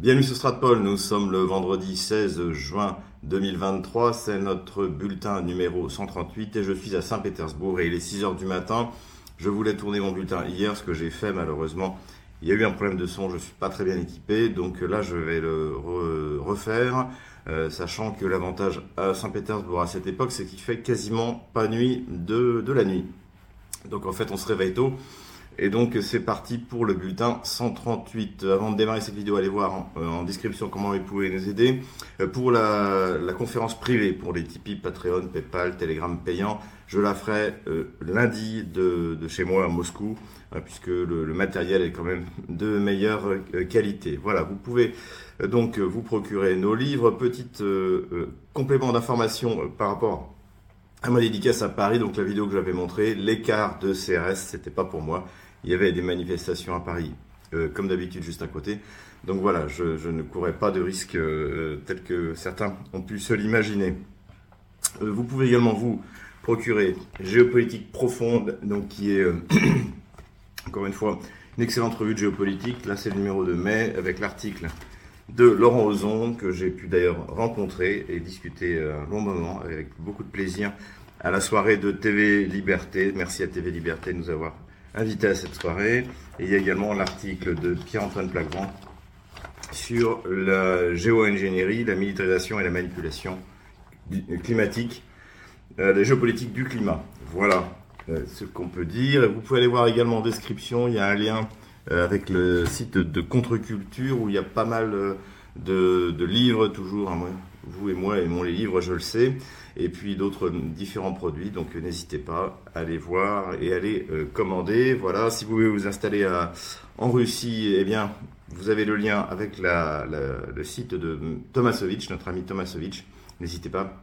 Bienvenue sur Stratpol, nous sommes le vendredi 16 juin 2023, c'est notre bulletin numéro 138 et je suis à Saint-Pétersbourg et il est 6h du matin. Je voulais tourner mon bulletin hier, ce que j'ai fait malheureusement. Il y a eu un problème de son, je ne suis pas très bien équipé, donc là je vais le refaire, euh, sachant que l'avantage à Saint-Pétersbourg à cette époque, c'est qu'il fait quasiment pas nuit de, de la nuit. Donc en fait on se réveille tôt. Et donc c'est parti pour le bulletin 138. Avant de démarrer cette vidéo, allez voir en, description comment vous pouvez nous aider. Euh, pour la, conférence privée, pour les Tipeee, Patreon, Paypal, Telegram payant, je la ferai euh, lundi de, chez moi à Moscou, euh, puisque le, matériel est quand même de meilleure qualité. Voilà, vous pouvez donc vous procurer nos livres. Petit complément d'information par rapport à ma dédicace à Paris, donc la vidéo que j'avais montrée, l'écart de CRS, c'était pas pour moi il y avait des manifestations à Paris, euh, comme d'habitude juste à côté. Donc voilà, je, ne courais pas de risques euh, tels que certains ont pu se l'imaginer. Euh, vous pouvez également vous procurer Géopolitique profonde, donc qui est encore une fois une excellente revue de géopolitique. Là, c'est le numéro de mai avec l'article de Laurent Ozon que j'ai pu d'ailleurs rencontrer et discuter un long moment avec beaucoup de plaisir à la soirée de TV Liberté. Merci à TV Liberté de nous avoir invité à cette soirée. Et il y a également l'article de Pierre-Antoine Plagrand sur la géo-ingénierie, la militarisation et la manipulation climatique, euh, la géopolitique du climat. Voilà euh, ce qu'on peut dire. Vous pouvez aller voir également en description, il y a un lien euh, avec le site de Contre-Culture où il y a pas mal de, livres, toujours, hein, vous et moi aimons les livres, je le sais, et puis d'autres différents produits, donc n'hésitez pas à aller voir et aller euh, commander. Voilà, si vous voulez vous installer en Russie, eh bien, vous avez le lien avec le site de Tomasovic, notre ami Tomasovic, n'hésitez pas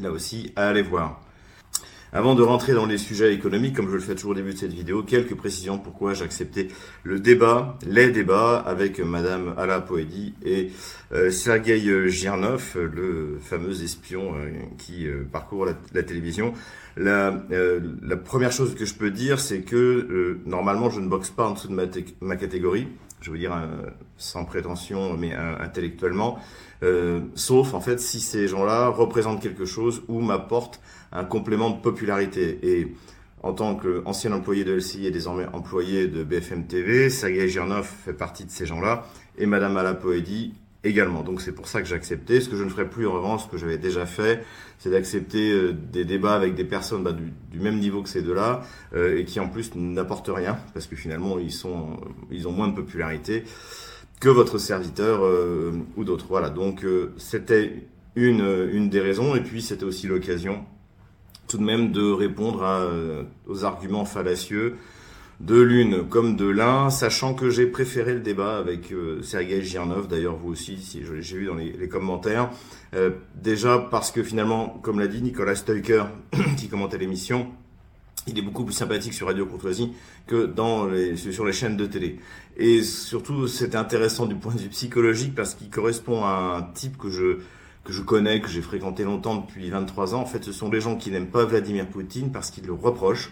là aussi à aller voir. Avant de rentrer dans les sujets économiques, comme je le fais toujours au début de cette vidéo, quelques précisions pourquoi j'ai accepté le débat, les débats avec Madame Ala Poedi et euh, Sergei Girnov, le fameux espion euh, qui euh, parcourt la, télévision. La, première chose que je peux dire, c'est que normalement, je ne boxe pas en dessous de ma catégorie je veux dire sans prétention, mais intellectuellement, sauf en fait si ces gens-là représentent quelque chose ou m'apportent un complément de popularité. Et en tant qu'ancien employé de LCI et désormais employé de BFM TV, Sergei Girnov fait partie de ces gens-là et Madame Alapoedi également. Donc c'est pour ça que j'ai accepté. Ce que je ne ferai plus en revanche, ce que j'avais déjà fait, c'est d'accepter euh, des débats avec des personnes bah, du, même niveau que ces deux-là euh, et qui en plus n'apportent rien parce que finalement ils sont, ils ont moins de popularité que votre serviteur euh, ou d'autres. Voilà. Donc c'était une, une des raisons et puis c'était aussi l'occasion tout de même de répondre euh, aux arguments fallacieux de l'une comme de l'un, sachant que j'ai préféré le débat avec euh, Sergei Girnov, d'ailleurs vous aussi, si j'ai vu dans les, commentaires, euh, déjà parce que finalement, comme l'a dit Nicolas Stoiker, qui commentait l'émission, il est beaucoup plus sympathique sur Radio Courtoisie que sur les chaînes de télé. Et surtout, c'était intéressant du point de vue psychologique parce qu'il correspond à un type que je que je connais, que j'ai fréquenté longtemps depuis 23 ans, en fait, ce sont des gens qui n'aiment pas Vladimir Poutine parce qu'ils le reprochent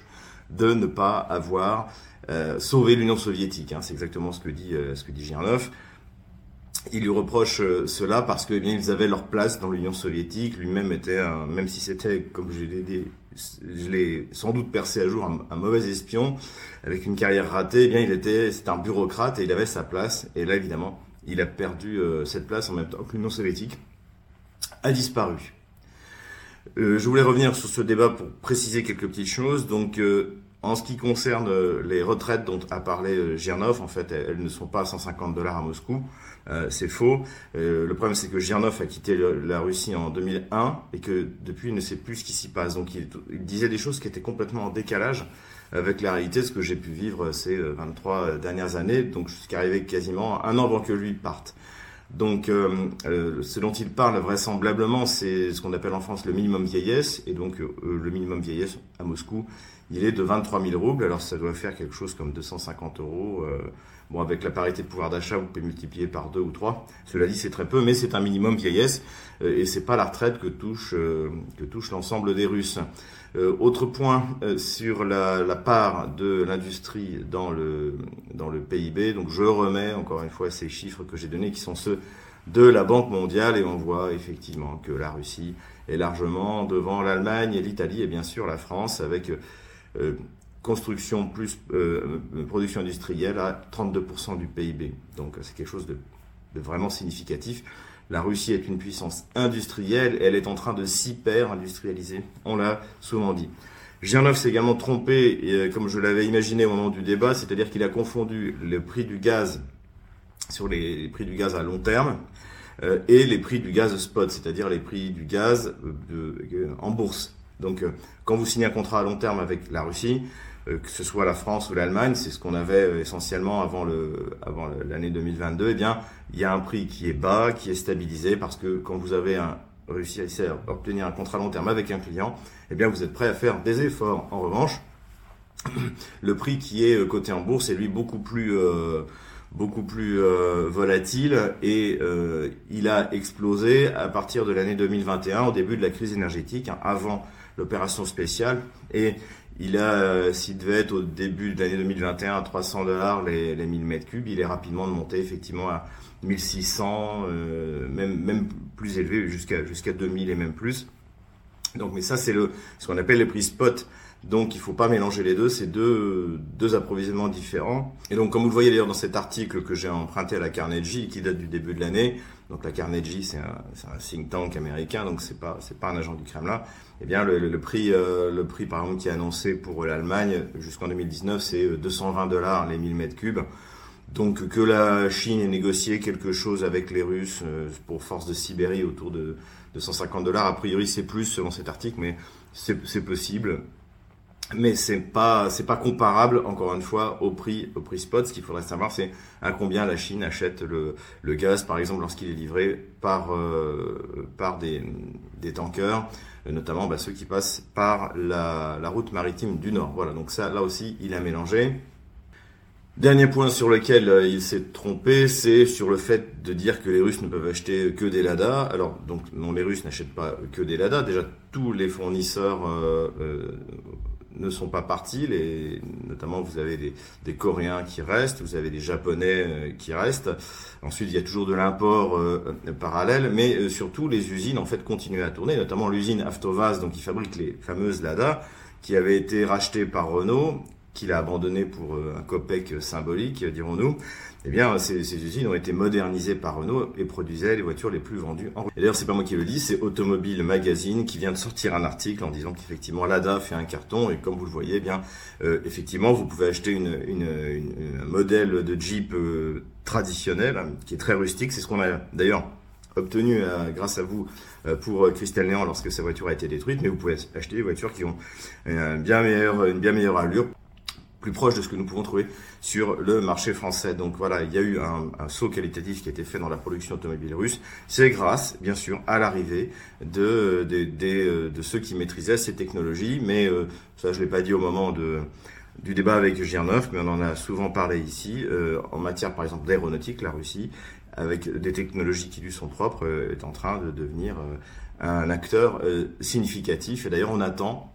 de ne pas avoir euh, sauvé l'Union soviétique. Hein. C'est exactement ce que dit euh, ce que dit Girnov. Il lui reproche euh, cela parce que eh bien ils avaient leur place dans l'Union soviétique. Lui-même était, un, même si c'était comme je l'ai je l'ai sans doute percé à jour un, mauvais espion avec une carrière ratée. Eh bien, il était, c'était un bureaucrate et il avait sa place. Et là, évidemment, il a perdu cette place en même temps que l'Union soviétique a disparu. Euh, je voulais revenir sur ce débat pour préciser quelques petites choses. Donc, euh, en ce qui concerne euh, les retraites dont a parlé Girnov, en fait, elles, ne sont pas à 150 dollars à Moscou. c'est faux. le problème, c'est que Girnov a quitté la Russie en 2001 et que depuis, il ne sait plus ce qui s'y passe. Donc, il, disait des choses qui étaient complètement en décalage avec la réalité, ce que j'ai pu vivre ces 23 dernières années. Donc, ce qui arrivait quasiment un an avant que lui parte. Donc, euh, euh, ce dont il parle vraisemblablement, c'est ce qu'on appelle en France le minimum vieillesse. Et donc, euh, le minimum vieillesse à Moscou, il est de 23 000 roubles. Alors, ça doit faire quelque chose comme 250 euros. Bon, avec la parité de pouvoir d'achat, vous pouvez multiplier par deux ou trois. Cela dit, c'est très peu, mais c'est un minimum vieillesse euh, et c'est pas la retraite que touche euh, que touche l'ensemble des Russes. Euh, autre point sur la, la, part de l'industrie dans le dans le PIB. Donc, je remets encore une fois ces chiffres que j'ai donnés, qui sont ceux de la Banque mondiale, et on voit effectivement que la Russie est largement devant l'Allemagne et l'Italie et bien sûr la France avec construction plus euh, production industrielle à 32% du PIB. Donc c'est quelque chose de, vraiment significatif. La Russie est une puissance industrielle, elle est en train de s'hyper-industrialiser, on l'a souvent dit. Girnov s'est également trompé, euh, comme je l'avais imaginé au moment du débat, c'est-à-dire qu'il a confondu le prix du gaz sur les prix du gaz à long terme euh, et les prix du gaz spot, c'est-à-dire les prix du gaz en bourse. Donc quand vous signez un contrat à long terme avec la Russie, euh, que ce soit la France ou l'Allemagne, c'est ce qu'on avait euh, essentiellement avant le avant l'année 2022. Eh bien, il y a un prix qui est bas, qui est stabilisé parce que quand vous avez un, réussi à obtenir un contrat long terme avec un client, eh bien, vous êtes prêt à faire des efforts. En revanche, le prix qui est euh, coté en bourse est lui beaucoup plus beaucoup plus volatile et il a explosé à partir de l'année 2021, au début de la crise énergétique, hein, avant l'opération spéciale. Et il a, euh, s'il devait être au début de l'année 2021 à 300 dollars les, les 1000 mètres cubes, il est rapidement monté effectivement à 1600, euh, même, même plus élevé jusqu'à jusqu'à 2000 et même plus. Donc, mais ça, c'est le, ce qu'on appelle les prix spot. Donc il faut pas mélanger les deux, c'est deux, deux approvisionnements différents. Et donc comme vous le voyez d'ailleurs dans cet article que j'ai emprunté à la Carnegie, qui date du début de l'année, donc la Carnegie c'est un, think tank américain, donc c'est pas pas un agent du Kremlin. Eh bien le, prix euh, le prix par exemple qui est annoncé pour l'Allemagne jusqu'en 2019 c'est 220 dollars les 1000 mètres cubes. Donc que la Chine ait négocié quelque chose avec les Russes euh, pour force de Sibérie autour de 250 dollars, a priori c'est plus selon cet article, mais c'est possible mais c'est pas pas comparable encore une fois au prix au prix spot. Ce qu'il faudrait savoir, c'est à combien la Chine achète le, le gaz, par exemple, lorsqu'il est livré par euh, par des, des tankers, notamment bah, ceux qui passent par la, route maritime du Nord. Voilà, donc ça là aussi il a mélangé. Dernier point sur lequel euh, il s'est trompé, c'est sur le fait de dire que les Russes ne peuvent acheter que des Lada. Alors, donc, non, les Russes n'achètent pas que des Lada. Déjà, tous les fournisseurs euh, ne sont pas partis. Les, notamment, vous avez des, des, Coréens qui restent, vous avez des Japonais euh, qui restent. Ensuite, il y a toujours de l'import euh, parallèle, mais euh, surtout les usines en fait continuent à tourner, notamment l'usine Avtovaz, donc qui fabrique les fameuses Lada, qui avait été rachetée par Renault, qu'il a abandonné pour un copec symbolique, dirons-nous eh bien, ces, ces, usines ont été modernisées par Renault et produisaient les voitures les plus vendues en Et d'ailleurs, c'est pas moi qui le dis, c'est Automobile Magazine qui vient de sortir un article en disant qu'effectivement, l'ADA fait un carton. Et comme vous le voyez, eh bien, euh, effectivement, vous pouvez acheter une, une, une, un modèle de Jeep euh, traditionnel hein, qui est très rustique. C'est ce qu'on a d'ailleurs obtenu euh, grâce à vous pour Christelle Néant lorsque sa voiture a été détruite, mais vous pouvez acheter des voitures qui ont bien meilleure, une bien meilleure allure plus proche de ce que nous pouvons trouver sur le marché français. Donc voilà, il y a eu un, un saut qualitatif qui a été fait dans la production automobile russe. C'est grâce, bien sûr, à l'arrivée de, de, de, de, ceux qui maîtrisaient ces technologies. Mais euh, ça, je l'ai pas dit au moment de, du débat avec Girnov, mais on en a souvent parlé ici. Euh, en matière, par exemple, d'aéronautique, la Russie, avec des technologies qui lui sont propres, euh, est en train de devenir euh, un acteur euh, significatif. Et d'ailleurs, on attend,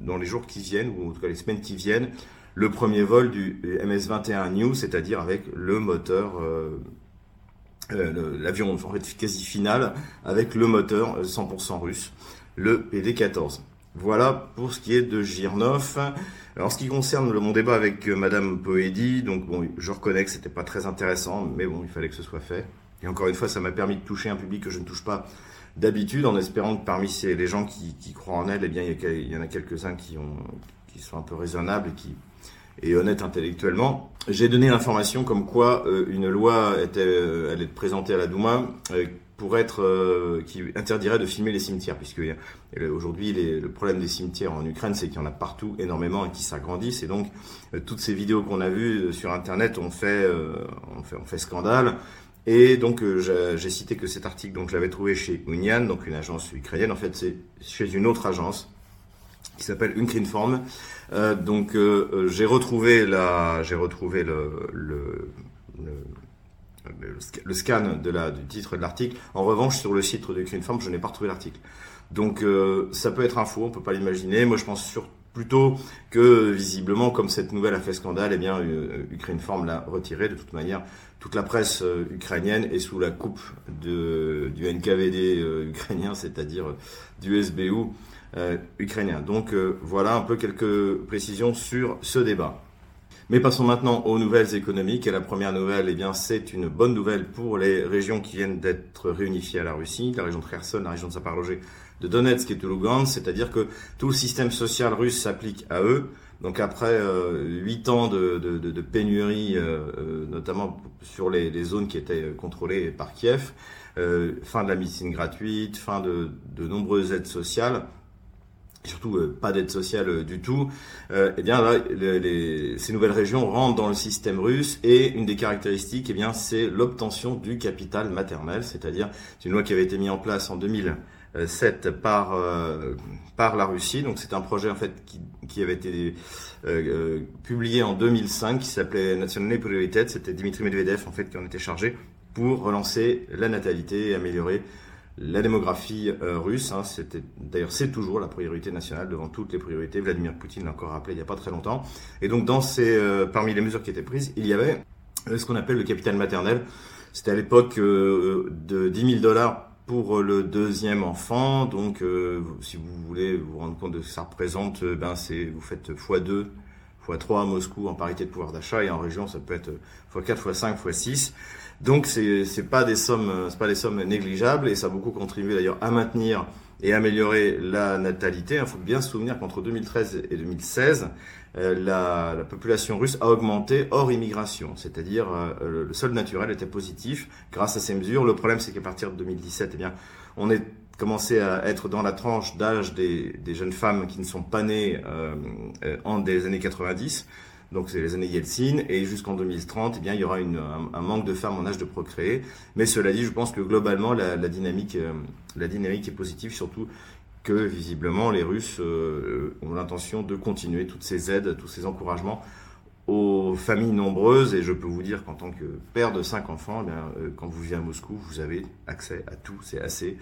dans les jours qui viennent, ou en tout cas les semaines qui viennent, le premier vol du MS-21 New, c'est-à-dire avec le moteur, euh, euh, l'avion en fait quasi final, avec le moteur 100% russe, le PD-14. Voilà pour ce qui est de Girnov. Alors, en ce qui concerne mon débat avec euh, Madame Poedi, donc bon, je reconnais que c'était pas très intéressant, mais bon, il fallait que ce soit fait. Et encore une fois, ça m'a permis de toucher un public que je ne touche pas d'habitude, en espérant que parmi ces, les gens qui, croient en elle, eh bien, il y, en a quelques-uns qui qui sont un peu raisonnables et qui, et honnête intellectuellement. J'ai donné l'information comme quoi euh, une loi était, euh, allait être présentée à la Douma euh, pour être qui interdirait de filmer les cimetières, puisque aujourd'hui le problème des cimetières en Ukraine, c'est qu'il y en a partout énormément et qui s'agrandissent, et donc toutes ces vidéos qu'on a vues sur Internet ont fait, ont fait, ont fait scandale. Et donc j'ai cité que cet article, donc je l'avais trouvé chez Unian, donc une agence ukrainienne. En fait, c'est chez une autre agence qui s'appelle Unkrinform. Euh, donc euh, j'ai retrouvé j'ai retrouvé le, le, scan de la, du titre de l'article. En revanche, sur le site de Unkrinform, je n'ai pas retrouvé l'article. Donc ça peut être un faux, on peut pas l'imaginer. Moi, je pense sur plutôt que visiblement, comme cette nouvelle a fait scandale, eh bien, Ukraine Form l'a retiré. De toute manière, toute la presse euh, ukrainienne est sous la coupe de, du NKVD euh, ukrainien, c'est-à-dire du SBU euh, ukrainien. Donc voilà un peu quelques précisions sur ce débat. Mais passons maintenant aux nouvelles économiques. Et la première nouvelle, eh bien, c'est une bonne nouvelle pour les régions qui viennent d'être réunifiées à la Russie, la région de Kherson, la région de Zaporozhye, de Donetsk et de Lugansk, c'est-à-dire que tout le système social russe s'applique à eux. Donc après huit ans de, pénurie, euh, notamment sur les, zones qui étaient contrôlées par Kiev, euh, fin de la médecine gratuite, fin de, de nombreuses aides sociales, surtout euh, pas d'aide sociale euh, du tout, euh, eh bien là, ces nouvelles régions rentrent dans le système russe et une des caractéristiques, eh c'est l'obtention du capital maternel, c'est-à-dire c'est une loi qui avait été mise en place en 2007 par par la Russie. Donc c'est un projet en fait qui, avait été publié en 2005 qui s'appelait National Priority. C'était Dimitri Medvedev en fait qui en était chargé pour relancer la natalité et améliorer la démographie euh, russe, hein, c'était d'ailleurs c'est toujours la priorité nationale devant toutes les priorités. Vladimir Poutine l'a encore rappelé il n'y a pas très longtemps. Et donc dans ces, euh, parmi les mesures qui étaient prises, il y avait euh, ce qu'on appelle le capital maternel. C'était à l'époque de 10 000 dollars pour le deuxième enfant. Donc si vous voulez vous rendre compte de ce que ça représente, ben vous faites x2 x3 à Moscou en parité de pouvoir d'achat et en région ça peut être x4, x5, x6. Donc c'est c'est pas des sommes c'est pas des sommes négligeables et ça a beaucoup contribué d'ailleurs à maintenir et améliorer la natalité. Il faut bien se souvenir qu'entre 2013 et 2016, euh, la, la, population russe a augmenté hors immigration, c'est-à-dire euh, le sol naturel était positif grâce à ces mesures. Le problème, c'est qu'à partir de 2017, eh bien, on est commencé à être dans la tranche d'âge des, des, jeunes femmes qui ne sont pas nées euh, en des années 90 donc c'est les années Yeltsin, et jusqu'en 2030, eh bien, il y aura un, manque de femmes en âge de procréer. Mais cela dit, je pense que globalement, la, la dynamique, euh, la dynamique est positive, surtout que visiblement les Russes euh, ont l'intention de continuer toutes ces aides, tous ces encouragements aux familles nombreuses et je peux vous dire qu'en tant que père de cinq enfants, eh bien, euh, quand vous vivez à Moscou, vous avez accès à tout. C'est assez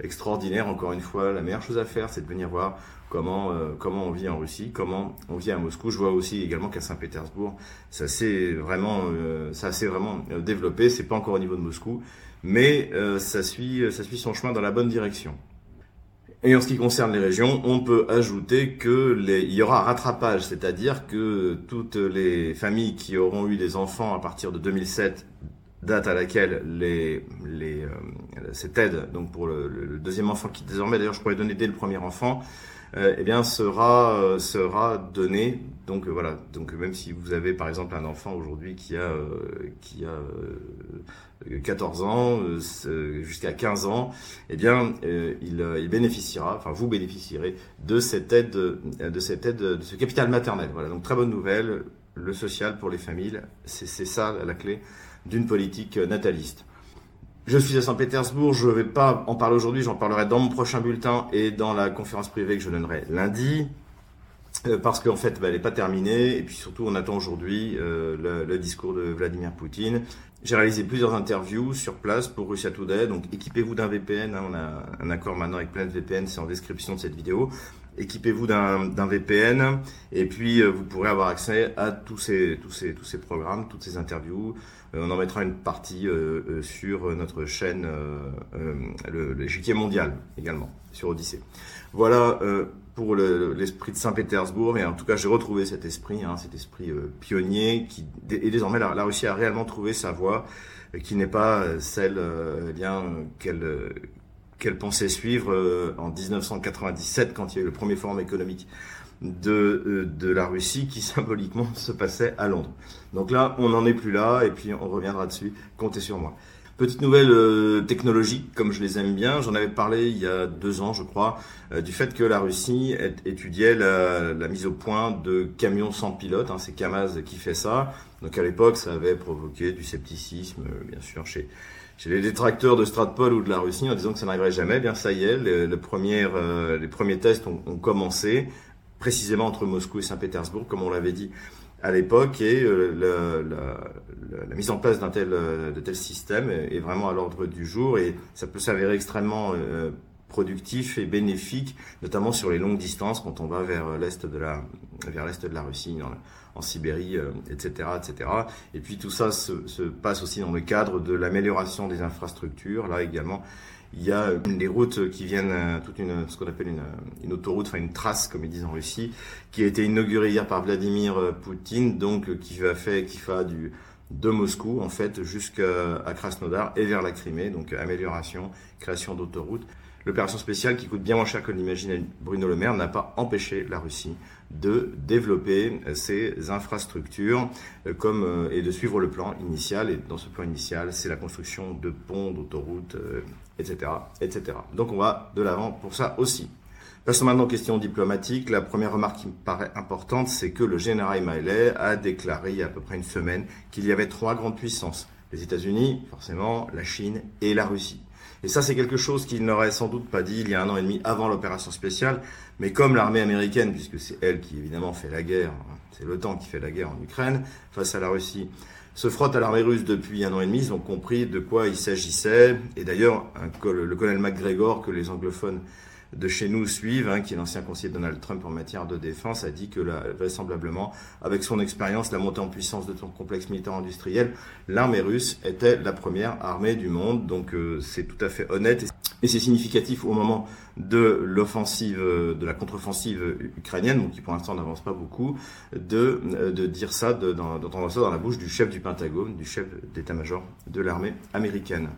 extraordinaire. Encore une fois, la meilleure chose à faire, c'est de venir voir comment euh, comment on vit en Russie, comment on vit à Moscou. Je vois aussi également qu'à Saint-Pétersbourg, ça s'est vraiment euh, ça s'est vraiment développé. C'est pas encore au niveau de Moscou, mais ça suit ça suit son chemin dans la bonne direction. Et en ce qui concerne les régions, on peut ajouter que les, il y aura rattrapage, c'est-à-dire que toutes les familles qui auront eu des enfants à partir de 2007, date à laquelle les, les, euh, cette aide, donc pour le, le, deuxième enfant qui désormais d'ailleurs je pourrais donner dès le premier enfant, euh, eh bien sera euh, sera donné. Donc euh, voilà. Donc même si vous avez par exemple un enfant aujourd'hui qui a qui a 14 ans jusqu'à 15 ans, eh bien il, il bénéficiera, enfin vous bénéficierez de cette aide de cette aide de ce capital maternel. Voilà. Donc très bonne nouvelle. Le social pour les familles, c'est ça la clé d'une politique nataliste. Je suis à Saint-Pétersbourg, je ne vais pas en parler aujourd'hui, j'en parlerai dans mon prochain bulletin et dans la conférence privée que je donnerai lundi, euh, parce qu'en fait, bah, elle n'est pas terminée, et puis surtout, on attend aujourd'hui euh, le, discours de Vladimir Poutine. J'ai réalisé plusieurs interviews sur place pour Russia Today, donc équipez-vous d'un VPN, hein, on a un accord maintenant avec Planet VPN, c'est en description de cette vidéo. Équipez-vous d'un VPN et puis euh, vous pourrez avoir accès à tous ces, tous ces, programmes, toutes ces interviews, euh, on en mettra une partie euh, sur notre chaîne, l'échiquier mondial également, sur Odyssée. Voilà pour l'esprit de Saint-Pétersbourg. Et en tout cas, j'ai retrouvé cet esprit, hein, cet esprit pionnier. Qui, et désormais, la, Russie a réellement trouvé sa voie, qui n'est pas celle eh qu'elle qu'elle pensait suivre en 1997, quand il y a eu le premier forum économique de, euh, de la Russie qui symboliquement se passait à Londres. Donc là, on n'en est plus là et puis on reviendra dessus. Comptez sur moi. Petite nouvelle euh, technologique, comme je les aime bien, j'en avais parlé il y a deux ans, je crois, euh, du fait que la Russie étudiait la, la, mise au point de camions sans pilote. Hein, c'est Kamaz qui fait ça. Donc à l'époque, ça avait provoqué du scepticisme, bien sûr, chez chez les détracteurs de Stratpol ou de la Russie en disant que ça n'arriverait jamais. Eh bien, ça y est, le, premier, les premiers tests ont, commencé. précisément entre Moscou et Saint-Pétersbourg, comme on l'avait dit à l'époque, et euh, la, mise en place d'un tel, de tel système est, vraiment à l'ordre du jour, et ça peut s'avérer extrêmement productif et bénéfique, notamment sur les longues distances quand on va vers l'est de la vers l'est de la Russie, en Sibérie, etc., etc. Et puis tout ça se, se, passe aussi dans le cadre de l'amélioration des infrastructures. Là également, il y a des routes qui viennent, euh, toute une, ce qu'on appelle une, une, autoroute, enfin une trace, comme ils disent en Russie, qui a été inaugurée hier par Vladimir Poutine, donc qui va faire, qui va du de Moscou en fait jusqu'à Krasnodar et vers la Crimée, donc amélioration, création d'autoroutes. L'opération spéciale, qui coûte bien moins cher que l'imaginait Bruno Le Maire, n'a pas empêché la Russie de développer ses infrastructures euh, euh, et de suivre le plan initial. Et dans ce plan initial, c'est la construction de ponts, d'autoroutes, etc., euh, etc. Donc on va de l'avant pour ça aussi. Passons maintenant aux questions diplomatiques. La première remarque qui me paraît importante, c'est que le général Miley a déclaré il y a à peu près une semaine qu'il y avait trois grandes puissances. Les États-Unis, forcément, la Chine et la Russie. Et ça, c'est quelque chose qu'il n'aurait sans doute pas dit il y a un an et demi avant l'opération spéciale. Mais comme l'armée américaine, puisque c'est elle qui évidemment fait la guerre, hein, c'est l'OTAN qui fait la guerre en Ukraine face à la Russie, se frotte à l'armée russe depuis un an et demi, ils ont compris de quoi il s'agissait. Et d'ailleurs, le colonel McGregor, que les anglophones de chez nous suivent, hein, qui est l'ancien conseiller de Donald Trump en matière de défense, a dit que vraisemblablement, avec son expérience, la montée en puissance de son complexe militaire industriel, l'armée russe était la première armée du monde. Donc euh, c'est tout à fait honnête et c'est significatif au moment de l'offensive, de la contre-offensive ukrainienne, donc qui pour l'instant n'avance pas beaucoup, de, de dire ça, d'entendre ça dans la bouche du chef du Pentagone, du chef d'état-major de l'armée américaine.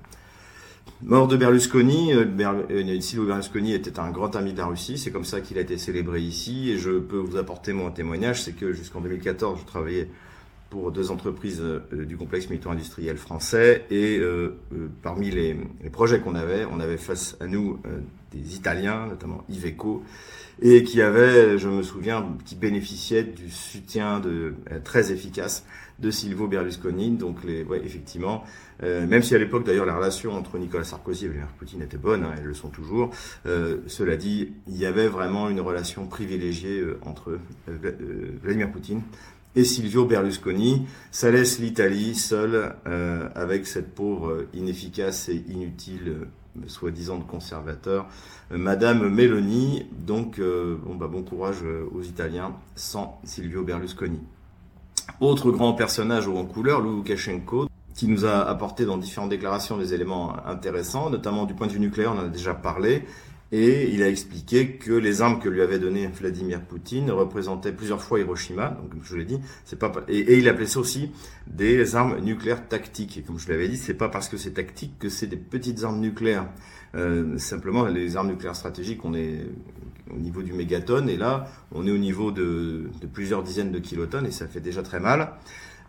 Mort de Berlusconi, euh, euh, Silvio Berlusconi était un grand ami de la Russie, c'est comme ça qu'il a été célébré ici, et je peux vous apporter mon témoignage, c'est que jusqu'en 2014, je travaillais pour deux entreprises euh, du complexe militaire-industriel français, et parmi les, projets qu'on avait, on avait face à nous des Italiens, notamment Iveco, et qui avaient, je me souviens, qui bénéficiaient du soutien très efficace de Silvio Berlusconi. Donc, effectivement, euh, même si à l'époque, d'ailleurs, la relation entre Nicolas Sarkozy et Vladimir Poutine était bonne, hein, elles le sont toujours. Euh, cela dit, il y avait vraiment une relation privilégiée euh, entre Vladimir Poutine et Silvio Berlusconi. Ça laisse l'Italie seule avec cette pauvre inefficace et inutile soi-disant conservateur, Madame Meloni. Donc, bon, bah, bon courage aux Italiens sans Silvio Berlusconi. Autre grand personnage haut en couleur, Loukachenko, qui nous a apporté dans différentes déclarations des éléments intéressants, notamment du point de vue nucléaire, on en a déjà parlé, et il a expliqué que les armes que lui avait données Vladimir Poutine représentaient plusieurs fois Hiroshima, donc comme je l'ai dit, et, il appelait ça aussi des armes nucléaires tactiques. Et comme je l'avais dit, c'est pas parce que c'est tactique que c'est des petites armes nucléaires. Euh, simplement, les armes nucléaires stratégiques, on est au niveau du mégatonne, et là, on est au niveau de, de plusieurs dizaines de kilotonnes, et ça fait déjà très mal.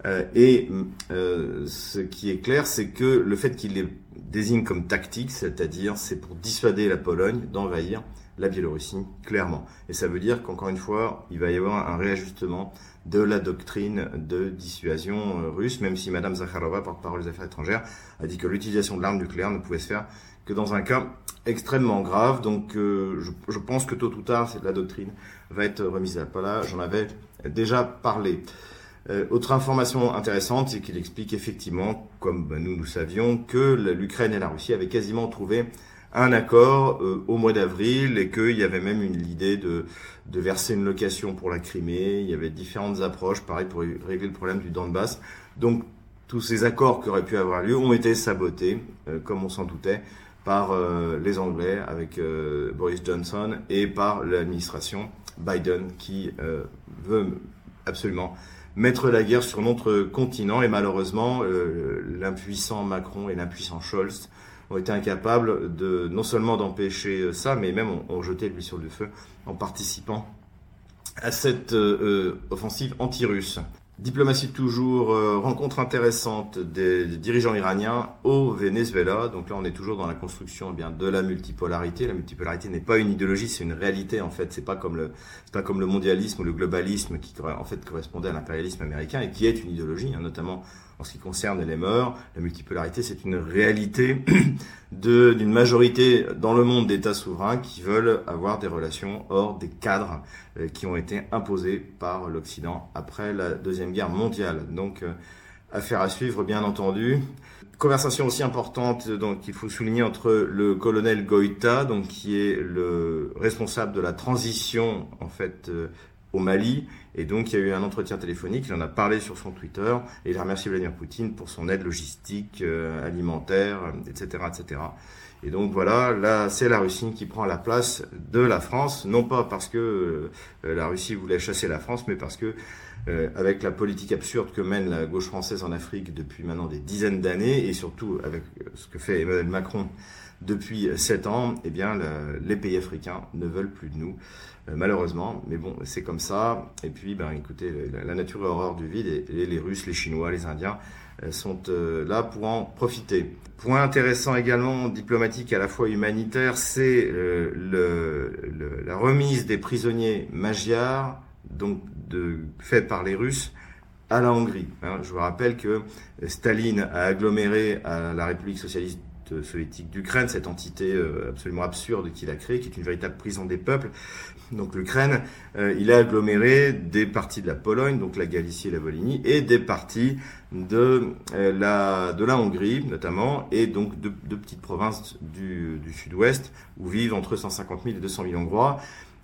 Euh, et euh, ce qui est clair, c'est que le fait qu'il les désigne comme tactique, c'est-à-dire c'est pour dissuader la Pologne d'envahir la Biélorussie, clairement. Et ça veut dire qu'encore une fois, il va y avoir un réajustement de la doctrine de dissuasion euh, russe, même si Madame Zakharova, porte-parole des affaires étrangères, a dit que l'utilisation de l'arme nucléaire ne pouvait se faire que dans un cas extrêmement grave. Donc je, je, pense que tôt ou tard, la doctrine va être remise à plat. J'en avais déjà parlé. Euh, autre information intéressante, c'est qu'il explique effectivement, comme bah, nous nous savions, que l'Ukraine et la Russie avaient quasiment trouvé un accord euh, au mois d'avril et qu'il y avait même une l'idée de, de verser une location pour la Crimée. Il y avait différentes approches, pareil pour régler le problème du Donbass. Donc tous ces accords qui auraient pu avoir lieu ont été sabotés, euh, comme on s'en doutait, par les Anglais avec Boris Johnson et par l'administration Biden qui veut absolument mettre la guerre sur notre continent. Et malheureusement, euh, l'impuissant Macron et l'impuissant Scholz ont été incapables de non seulement d'empêcher ça, mais même ont, jeté lui sur le feu en participant à cette euh, euh, offensive anti-russe. Diplomatie toujours, euh, rencontre intéressante des, dirigeants iraniens au Venezuela. Donc là, on est toujours dans la construction eh bien de la multipolarité. La multipolarité n'est pas une idéologie, c'est une réalité en fait. C'est pas comme le, c'est pas comme le mondialisme ou le globalisme qui en fait correspondait à l'impérialisme américain et qui est une idéologie, hein, notamment en ce qui concerne les morts. La multipolarité, c'est une réalité d'une majorité dans le monde d'États souverains qui veulent avoir des relations hors des cadres euh, qui ont été imposés par l'Occident après la Deuxième Guerre mondiale. Donc, euh, affaire à suivre, bien entendu. Conversation aussi importante donc qu'il faut souligner entre le colonel Goïta, donc qui est le responsable de la transition en fait euh, au Mali. Et donc, il y a eu un entretien téléphonique, il en a parlé sur son Twitter, et il a remercié Vladimir Poutine pour son aide logistique, euh, alimentaire, etc., etc. Et donc voilà, là, c'est la Russie qui prend la place de la France, non pas parce que euh, la Russie voulait chasser la France, mais parce que, euh, avec la politique absurde que mène la gauche française en Afrique depuis maintenant des dizaines d'années, et surtout avec ce que fait Emmanuel Macron depuis sept ans, eh bien, les pays africains ne veulent plus de nous, euh, malheureusement. Mais bon, c'est comme ça. Et puis, ben, écoutez, la, nature est horreur du vide et, les Russes, les Chinois, les Indiens euh, sont euh, là pour en profiter. Point intéressant également, diplomatique à la fois humanitaire, c'est la remise des prisonniers magyars, donc de, fait par les Russes, à la Hongrie. Hein. je vous rappelle que Staline a aggloméré à la République socialiste soviétique d'Ukraine, cette entité euh, absolument absurde qu'il a créée, qui est une véritable prison des peuples. Donc l'Ukraine, euh, il a aggloméré des parties de la Pologne, donc la Galicie et la Volhynie, et des parties de euh, la de la Hongrie notamment, et donc de, petites provinces du, du sud-ouest où vivent entre 150 000 et 200 000 Hongrois.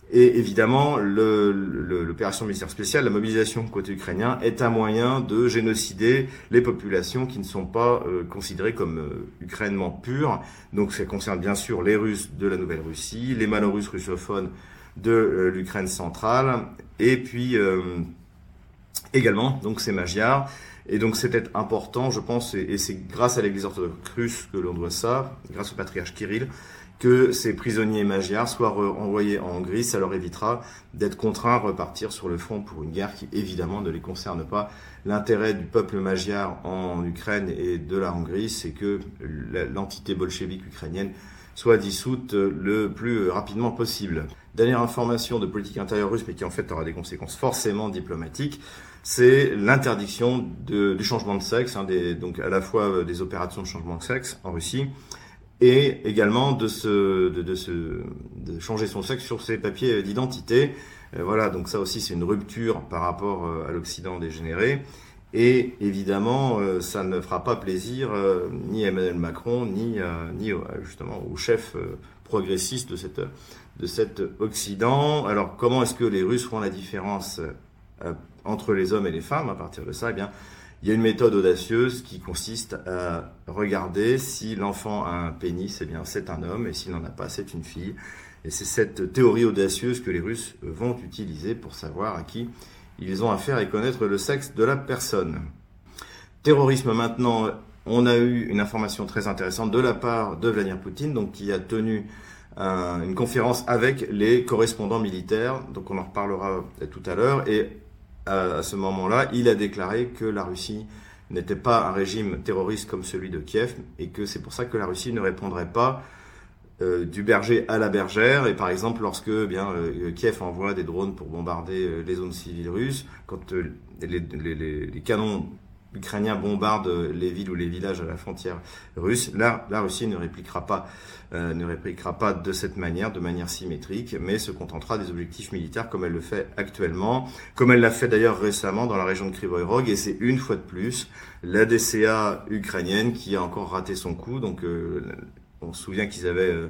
Et évidemment, l'opération militaire spéciale, la mobilisation côté ukrainien, est un moyen de génocider les populations qui ne sont pas euh, considérées comme ukrainement pures. Donc ça concerne bien sûr les Russes de la Nouvelle-Russie, les Malorusses russophones de euh, l'Ukraine centrale, et puis également donc ces Magyars. Et donc c'était important, je pense, et, c'est grâce à l'Église orthodoxe russe que l'on doit ça, grâce au patriarche Kirill, que ces prisonniers magyars soient envoyés en Hongrie. Ça leur évitera d'être contraints à repartir sur le front pour une guerre qui évidemment ne les concerne pas. L'intérêt du peuple magyar en Ukraine et de la Hongrie, c'est que l'entité bolchevique ukrainienne soit dissoute le plus rapidement possible. Dernière information de politique intérieure russe, mais qui en fait aura des conséquences forcément diplomatiques, c'est l'interdiction du changement de sexe, hein, donc à la fois des opérations de changement de sexe en Russie, et également de, changer son sexe sur ses papiers d'identité. Euh, voilà, donc ça aussi c'est une rupture par rapport euh, à l'Occident dégénéré. Et évidemment, euh, ça ne fera pas plaisir ni à Emmanuel Macron, ni, ni justement au chef progressiste de, cette, de cet Occident. Alors comment est-ce que les Russes font la différence entre les hommes et les femmes à partir de ça? Eh bien, il y a une méthode audacieuse qui consiste à regarder si l'enfant a un pénis, eh bien c'est un homme, et s'il n'en a pas, c'est une fille. Et c'est cette théorie audacieuse que les Russes vont utiliser pour savoir à qui ils ont affaire et connaître le sexe de la personne. Terrorisme maintenant, on a eu une information très intéressante de la part de Vladimir Poutine, donc qui a tenu une conférence avec les correspondants militaires, donc on en reparlera tout à l'heure, et à, ce moment-là, il a déclaré que la Russie n'était pas un régime terroriste comme celui de Kiev et que c'est pour ça que la Russie ne répondrait pas euh, du berger à la bergère. Et par exemple, lorsque eh bien euh, Kiev envoie des drones pour bombarder euh, les zones civiles russes, quand les, les, canons ukrainiens bombardent les villes ou les villages à la frontière russe, là, la Russie ne répliquera pas ne répliquera pas de cette manière, de manière symétrique, mais se contentera des objectifs militaires comme elle le fait actuellement, comme elle l'a fait d'ailleurs récemment dans la région de Krivoy Rog, et c'est une fois de plus la DCA ukrainienne qui a encore raté son coup. Donc on se souvient qu'ils avaient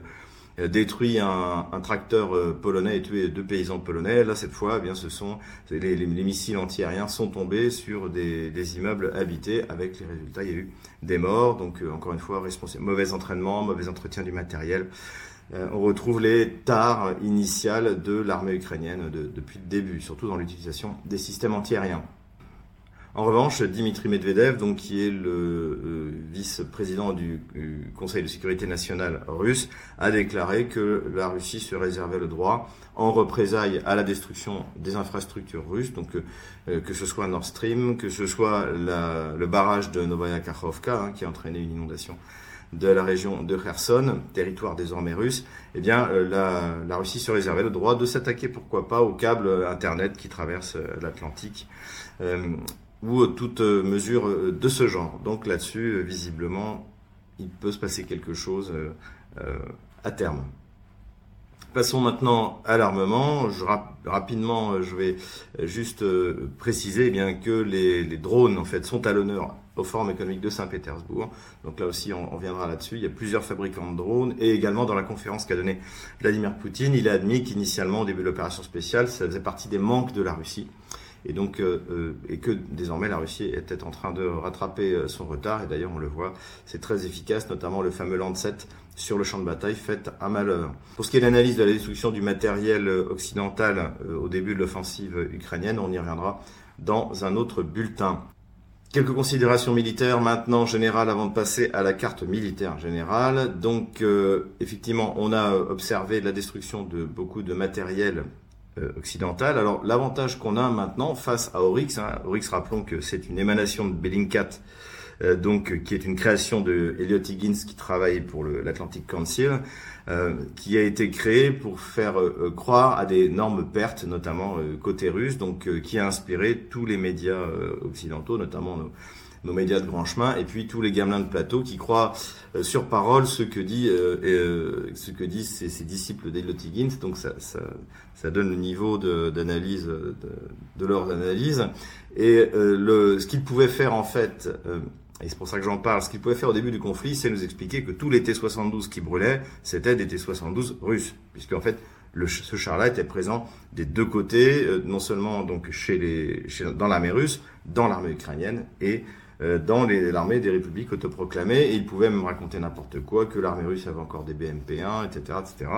euh, détruit un, tracteur euh, polonais et tué deux paysans polonais. Là, cette fois, eh bien, ce sont les, les, les missiles antiaériens sont tombés sur des, immeubles habités. Avec les résultats, il y a eu des morts. Donc, euh, encore une fois, mauvais entraînement, mauvais entretien du matériel. on retrouve les tares initiales de l'armée ukrainienne de, depuis le début, surtout dans l'utilisation des systèmes antiaériens. En revanche, Dimitri Medvedev, donc, qui est le euh, vice-président du, Conseil de sécurité nationale russe, a déclaré que la Russie se réservait le droit, en représailles à la destruction des infrastructures russes, donc euh, que ce soit Nord Stream, que ce soit le barrage de Novaya Kakhovka, hein, qui a entraîné une inondation de la région de Kherson, territoire désormais russe, eh bien, euh, la, Russie se réservait le droit de s'attaquer, pourquoi pas, au câble Internet qui traverse l'Atlantique. Ou toute mesure de ce genre. Donc là-dessus, visiblement, il peut se passer quelque chose à terme. Passons maintenant à l'armement. rapidement, je vais juste préciser eh bien que les, les, drones en fait sont à l'honneur au Forum économique de Saint-Pétersbourg. Donc là aussi, on, on viendra là-dessus. Il y a plusieurs fabricants de drones et également dans la conférence qu'a donnée Vladimir Poutine, il a admis qu'initialement, au début de l'opération spéciale, ça faisait partie des manques de la Russie et donc euh, euh, et que désormais la Russie était en train de rattraper euh, son retard et d'ailleurs on le voit c'est très efficace notamment le fameux Lancet sur le champ de bataille fait un malheur. Pour ce qui est de l'analyse de la destruction du matériel occidental au début de l'offensive ukrainienne, on y reviendra dans un autre bulletin. Quelques considérations militaires maintenant générales avant de passer à la carte militaire générale. Donc effectivement, on a observé la destruction de beaucoup de matériel occidentale. Alors l'avantage qu'on a maintenant face à Oryx, hein, Oryx rappelons que c'est une émanation de Bellingcat, euh, donc qui est une création de Elliot Higgins qui travaille pour l'Atlantic Council, euh, qui a été créé pour faire croire à d'énormes pertes, notamment côté russe, donc qui a inspiré tous les médias occidentaux, notamment nos, nos médias de grand chemin, et puis tous les gamelins de plateau qui croient euh, sur parole ce que dit euh, euh, ce que disent ces, disciples d'Elliot Higgins. Donc ça, ça, donne le niveau d'analyse de, de, leur analyse. Et le, ce qu'ils pouvaient faire en fait, et c'est pour ça que j'en parle, ce qu'ils pouvaient faire au début du conflit, c'est nous expliquer que tous les T-72 qui brûlaient, c'était des T-72 russes, puisque en fait le, ce char-là était présent des deux côtés, non seulement donc chez les, dans l'armée russe, dans l'armée ukrainienne et dans l'armée des républiques autoproclamées et il pouvait même raconter n'importe quoi, que l'armée russe avait encore des BMP-1, etc., etc.,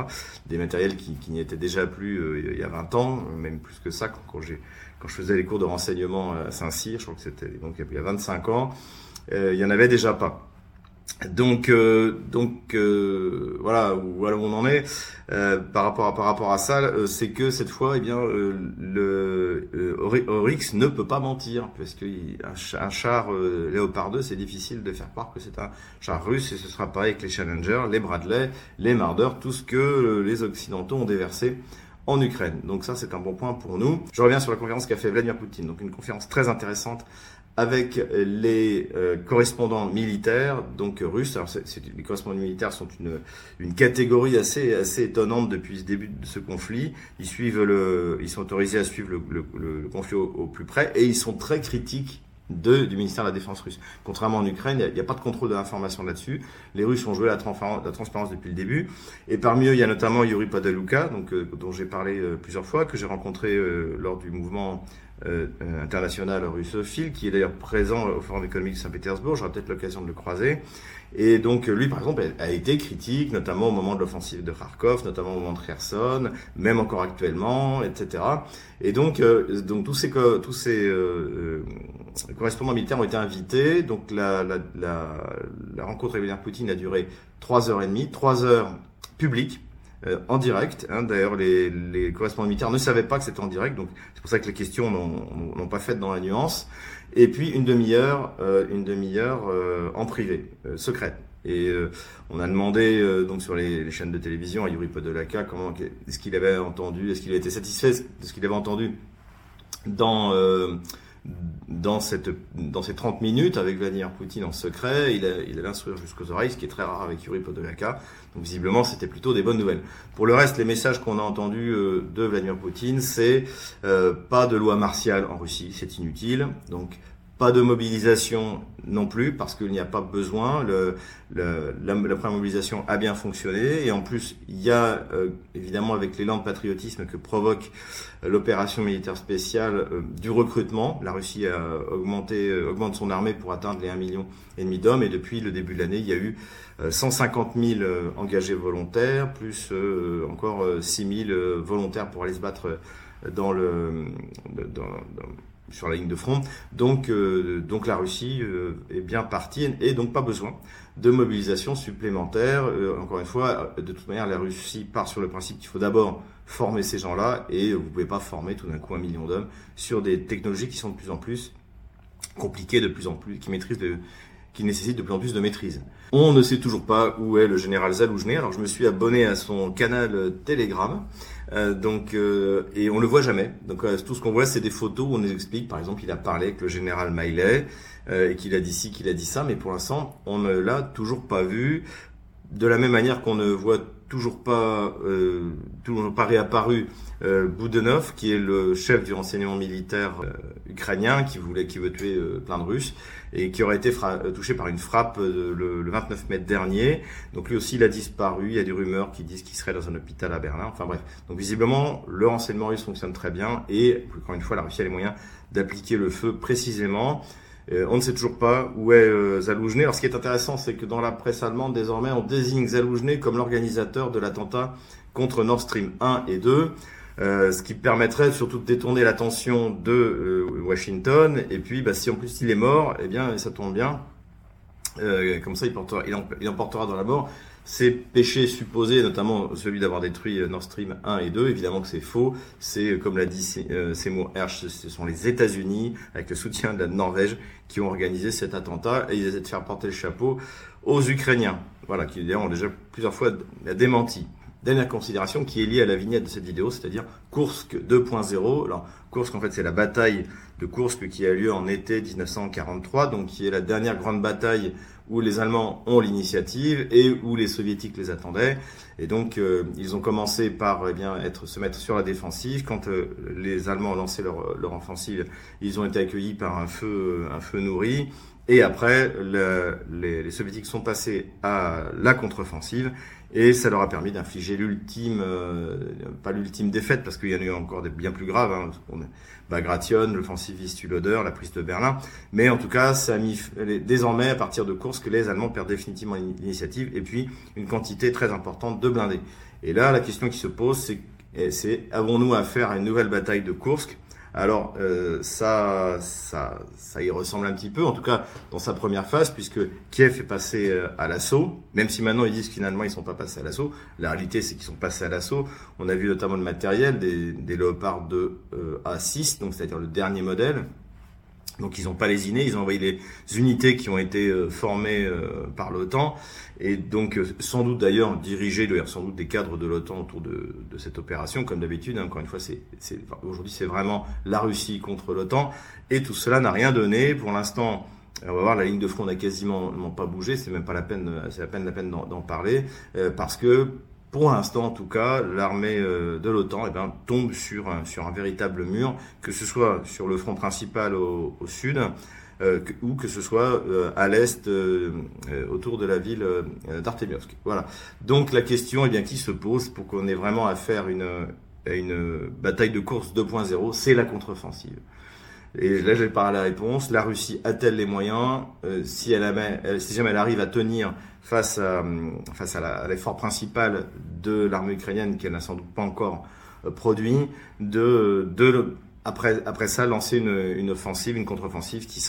des matériels qui, qui n'y étaient déjà plus euh, il y a 20 ans, même plus que ça, quand, quand, quand je faisais les cours de renseignement à Saint-Cyr, je crois que c'était donc il y a 25 ans, euh, il n'y en avait déjà pas. Donc, euh, donc euh, voilà où, on en est euh, par rapport à, par rapport à ça, c'est que cette fois, eh bien, le Oryx ne peut pas mentir parce qu'un un char Léopard 2, c'est difficile de faire croire que c'est un char russe et ce sera pareil avec les Challenger, les Bradley, les Marder, tout ce que les Occidentaux ont déversé en Ukraine. Donc ça, c'est un bon point pour nous. Je reviens sur la conférence qu'a fait Vladimir Poutine. Donc une conférence très intéressante avec les euh, correspondants militaires, donc russes. Alors, les correspondants militaires sont une, une catégorie assez, assez étonnante depuis le début de ce conflit. Ils suivent le, ils sont autorisés à suivre le, conflit au, plus près et ils sont très critiques du ministère de la Défense russe. Contrairement en Ukraine, il n'y a, pas de contrôle de l'information là-dessus. Les Russes ont joué la, transparence depuis le début. Et parmi eux, il y a notamment Yuri Padaluka, euh, dont j'ai parlé euh, plusieurs fois, que j'ai rencontré lors du mouvement euh, international russophile, qui est d'ailleurs présent au Forum économique de Saint-Pétersbourg. J'aurai peut-être l'occasion de le croiser. Et donc lui, par exemple, a été critique, notamment au moment de l'offensive de Kharkov, notamment au moment de Kherson, même encore actuellement, etc. Et donc, euh, donc tous ces tous ces euh, euh, correspondants militaires ont été invités. Donc la, la, la, la rencontre avec Vladimir Poutine a duré trois heures et demie, trois heures publiques euh, en direct. Hein. D'ailleurs, les, correspondants militaires ne savaient pas que c'était en direct, donc c'est pour ça que les questions n'ont pas fait dans la nuance. Et puis une demi-heure, euh, une demi-heure euh, en privé, secrète. Et on a demandé donc sur les, chaînes de télévision à Yuri Podolaka comment est-ce qu'il avait entendu, est-ce qu'il été satisfait de ce qu'il avait entendu dans dans, cette, dans ces 30 minutes avec Vladimir Poutine en secret, il, a, il allait instruire jusqu'aux oreilles, ce qui est très rare avec Yuri Podolaka. Donc visiblement, c'était plutôt des bonnes nouvelles. Pour le reste, les messages qu'on a entendus euh, de Vladimir Poutine, c'est euh, pas de loi martiale en Russie, c'est inutile. Donc pas de mobilisation non plus, parce qu'il n'y a pas besoin. Le, le, la, la, première mobilisation a bien fonctionné. Et en plus, il y a euh, évidemment avec l'élan de patriotisme que provoque euh, l'opération militaire spéciale euh, du recrutement. La Russie a augmenté, augmente son armée pour atteindre les 1,5 million d'hommes. Et depuis le début de l'année, il y a eu 150 000 engagés volontaires, plus encore 6 000 volontaires pour aller se battre dans le... Dans, dans, sur la ligne de front. Donc, euh, donc la Russie euh, est bien partie et donc pas besoin de mobilisation supplémentaire. Euh, encore une fois, de toute manière, la Russie part sur le principe qu'il faut d'abord former ces gens-là et vous pouvez pas former tout d'un coup un million d'hommes sur des technologies qui sont de plus en plus compliquées, de plus en plus, qui maîtrisent de plus en plus de maîtrise. On ne sait toujours pas où est le général Zaloujny, alors je me suis abonné à son canal Telegram, euh, donc euh, et on le voit jamais. Donc euh, tout ce qu'on voit, c'est des photos où on nous explique, par exemple, il a parlé avec le général Maillet et qu'il a dit ci, qu'il a dit ça, mais pour l'instant, on ne l'a toujours pas vu. De la même manière qu'on ne voit toujours pas, euh, toujours pas réapparu euh, Boudenov, qui est le chef du renseignement militaire euh, ukrainien, qui voulait, qui veut tuer euh, plein de Russes et qui aurait été touché par une frappe le, le, 29 mai dernier. Donc lui aussi, il a disparu. Il y a des rumeurs qui disent qu'il serait dans un hôpital à Berlin. Enfin bref. Donc visiblement, le renseignement russe fonctionne très bien et encore une fois, la Russie a les moyens d'appliquer le feu précisément. Euh, on ne sait toujours pas où est euh, Zaloujny. Alors ce qui est intéressant, c'est que dans la presse allemande, désormais, on désigne Zaloujny comme l'organisateur de l'attentat contre Nord Stream 1 et 2. Euh, ce qui permettrait surtout de détourner l'attention de Washington. Et puis, bah, si en plus il est mort, eh bien, ça tombe bien. comme ça, il, portera, il, emportera dans la mort ces péchés supposés, notamment celui d'avoir détruit Nord Stream 1 et 2, évidemment que c'est faux. C'est, comme l'a dit Seymour Hersh, ce sont les États-Unis, avec le soutien de la Norvège, qui ont organisé cet attentat et ils essaient de faire porter le chapeau aux Ukrainiens. Voilà, qui d'ailleurs ont déjà plusieurs fois démenti. Dernière considération qui est liée à la vignette de cette vidéo, c'est-à-dire Kursk 2.0. Alors, Kursk, en fait, c'est la bataille de Kursk qui a lieu en été 1943, donc qui est la dernière grande bataille où les Allemands ont l'initiative et où les Soviétiques les attendaient. Et donc, euh, ils ont commencé par eh bien, être, se mettre sur la défensive. Quand euh, les Allemands ont lancé leur, leur, offensive, ils ont été accueillis par un feu, un feu nourri. Et après, le, les, Soviétiques sont passés à la contre-offensive et ça leur a permis d'infliger l'ultime, euh, pas l'ultime défaite parce qu'il y en a eu encore des bien plus graves, hein, Bagration, l'offensive la prise de Berlin, mais en tout cas, ça désormais à partir de courses que les Allemands perdent définitivement l'initiative et puis une quantité très importante de blindés. Et là, la question qui se pose, c'est avons-nous affaire à une nouvelle bataille de Kursk? Alors euh, ça, ça, ça y ressemble un petit peu, en tout cas dans sa première phase, puisque Kiev est passé euh, à l'assaut, même si maintenant ils disent finalement ils sont pas passés à l'assaut. La réalité c'est qu'ils sont passés à l'assaut. On a vu notamment le matériel des, des Léopard 2 euh, A6, donc c'est-à-dire le dernier modèle, donc ils n'ont pas lésiné, ils ont envoyé les unités qui ont été euh, formées par l'OTAN et donc euh, sans doute d'ailleurs d'ailleurs sans doute des cadres de l'OTAN autour de, cette opération comme d'habitude. Hein, encore une fois, c'est, aujourd'hui c'est vraiment la Russie contre l'OTAN et tout cela n'a rien donné pour l'instant. On va voir, la ligne de front n'a quasiment pas bougé, c'est même pas la peine, c'est la peine la peine d'en, parler, parce que pour l'instant en tout cas, l'armée euh, de l'OTAN eh ben, tombe sur un, sur un véritable mur, que ce soit sur le front principal au sud, euh, ou que ce soit euh, à l'est, euh, autour de la ville d'Artemiovsk. Voilà. Donc la question eh bien, qui se pose pour qu'on ait vraiment à faire une, une bataille de course 2.0, c'est la contre-offensive. Et là, j'ai pas la réponse. La Russie a-t-elle les moyens si, si jamais elle arrive à tenir face à, face à l'effort principal de l'armée ukrainienne qu'elle n'a sans doute pas encore produit, de, de après, ça lancer une, offensive, une contre-offensive qui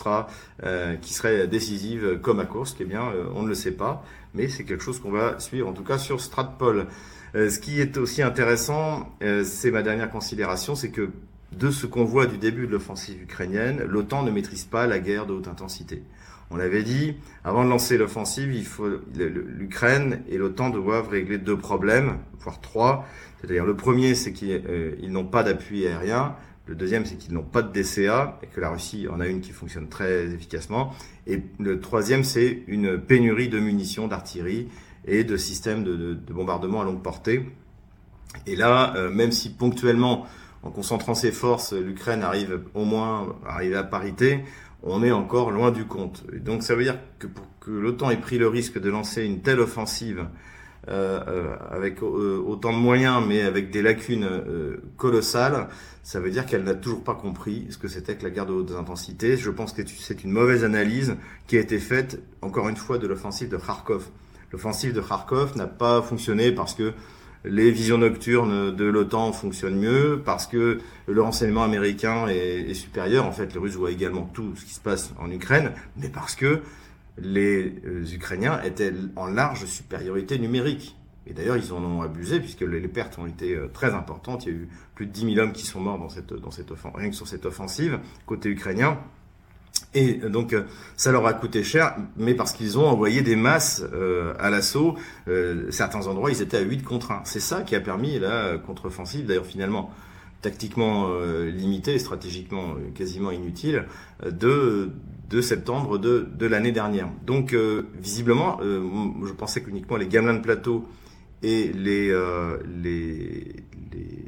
euh, qui serait décisive comme à Kursk. Eh bien, euh, on ne le sait pas, mais c'est quelque chose qu'on va suivre en tout cas sur Stratpol. ce qui est aussi intéressant, c'est ma dernière considération, c'est que de ce qu'on voit du début de l'offensive ukrainienne, l'OTAN ne maîtrise pas la guerre de haute intensité. On l'avait dit, avant de lancer l'offensive, l'Ukraine et l'OTAN doivent régler deux problèmes, voire trois. C'est-à-dire le premier, c'est qu'ils euh, n'ont pas d'appui aérien. Le deuxième, c'est qu'ils n'ont pas de DCA et que la Russie en a une qui fonctionne très efficacement. Et le troisième, c'est une pénurie de munitions, d'artillerie et de systèmes de, bombardement à longue portée. Et là, euh, même si ponctuellement, en concentrant ses forces, l'Ukraine arrive au moins à arriver à parité, on est encore loin du compte. donc ça veut dire que pour que l'OTAN ait pris le risque de lancer une telle offensive avec euh, autant de moyens mais avec des lacunes colossales, ça veut dire qu'elle n'a toujours pas compris ce que c'était que la guerre de haute intensité. Je pense que c'est une mauvaise analyse qui a été faite, encore une fois, de l'offensive de Kharkov. L'offensive de Kharkov n'a pas fonctionné parce que les visions nocturnes de l'OTAN fonctionnent mieux parce que le renseignement américain est, supérieur. En fait, les Russes voient également tout ce qui se passe en Ukraine, mais parce que les euh, Ukrainiens étaient en large supériorité numérique. Et d'ailleurs, ils en ont abusé puisque les pertes ont été euh, très importantes. Il y a eu plus de 10 000 hommes qui sont morts dans cette, dans cette rien que sur cette offensive côté ukrainien. Et donc ça leur a coûté cher, mais parce qu'ils ont envoyé des masses à l'assaut. certains endroits, ils étaient à 8 contre 1. C'est ça qui a permis la contre-offensive, d'ailleurs finalement tactiquement limitée et stratégiquement quasiment inutile, de, de septembre de, de l'année dernière. Donc visiblement, je pensais qu'uniquement les gamelins de plateau et les, les, les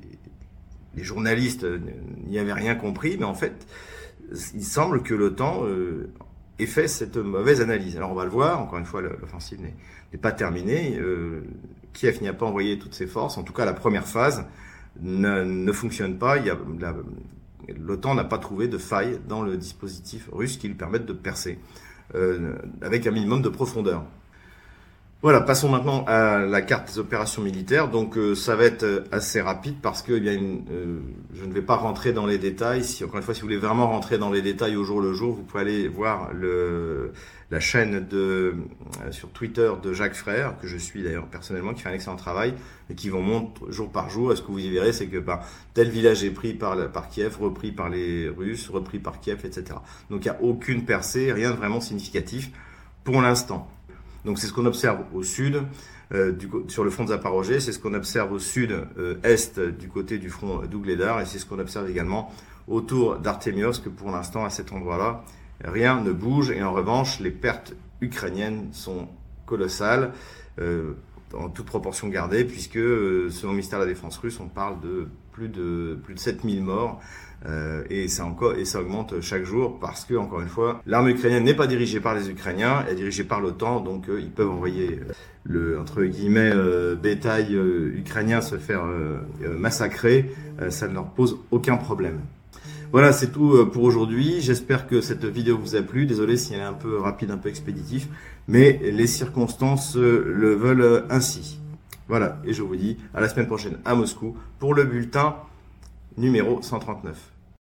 les journalistes n'y avaient rien compris, mais en fait, il semble que l'OTAN euh, ait fait cette mauvaise analyse. Alors on va le voir, encore une fois, l'offensive n'est pas terminée. Euh, Kiev n'y a pas envoyé toutes ses forces, en tout cas la première phase ne, ne fonctionne pas. L'OTAN n'a pas trouvé de faille dans le dispositif russe qui lui permette de percer, euh, avec un minimum de profondeur. Voilà, passons maintenant à la carte des opérations militaires. Donc euh, ça va être euh, assez rapide parce que eh bien, euh, je ne vais pas rentrer dans les détails. Si encore une fois, si vous voulez vraiment rentrer dans les détails au jour le jour, vous pouvez aller voir la chaîne de sur Twitter de Jacques Frère, que je suis d'ailleurs personnellement, qui fait un excellent travail et qui vous montre jour par jour. ce que vous y verrez, c'est que bah, tel village est pris par, par Kiev, repris par les Russes, repris par Kiev, etc. Donc il n'y a aucune percée, rien de vraiment significatif pour l'instant. Donc c'est ce qu'on observe au sud, euh, sur le front de Zaporozhye, c'est ce qu'on observe au sud-est euh, du côté du front d'Ougledar, et c'est ce qu'on observe également autour d'Artemios, que pour l'instant à cet endroit-là, rien ne bouge, et en revanche, les pertes ukrainiennes sont colossales, euh, en toute proportion gardée, puisque selon le ministère de la Défense russe, on parle de plus de, plus de 7000 morts. Euh, et, ça encore, et ça augmente chaque jour parce que, encore une fois, l'armée ukrainienne n'est pas dirigée par les Ukrainiens, elle est dirigée par l'OTAN, donc euh, ils peuvent envoyer euh, le, entre guillemets, bétail ukrainien se faire massacrer, ça ne leur pose aucun problème. Voilà, c'est tout pour aujourd'hui. J'espère que cette vidéo vous a plu. Désolé si elle est un peu rapide, un peu expéditif, mais les circonstances le veulent ainsi. Voilà, et je vous dis à la semaine prochaine à Moscou pour le bulletin numéro 139.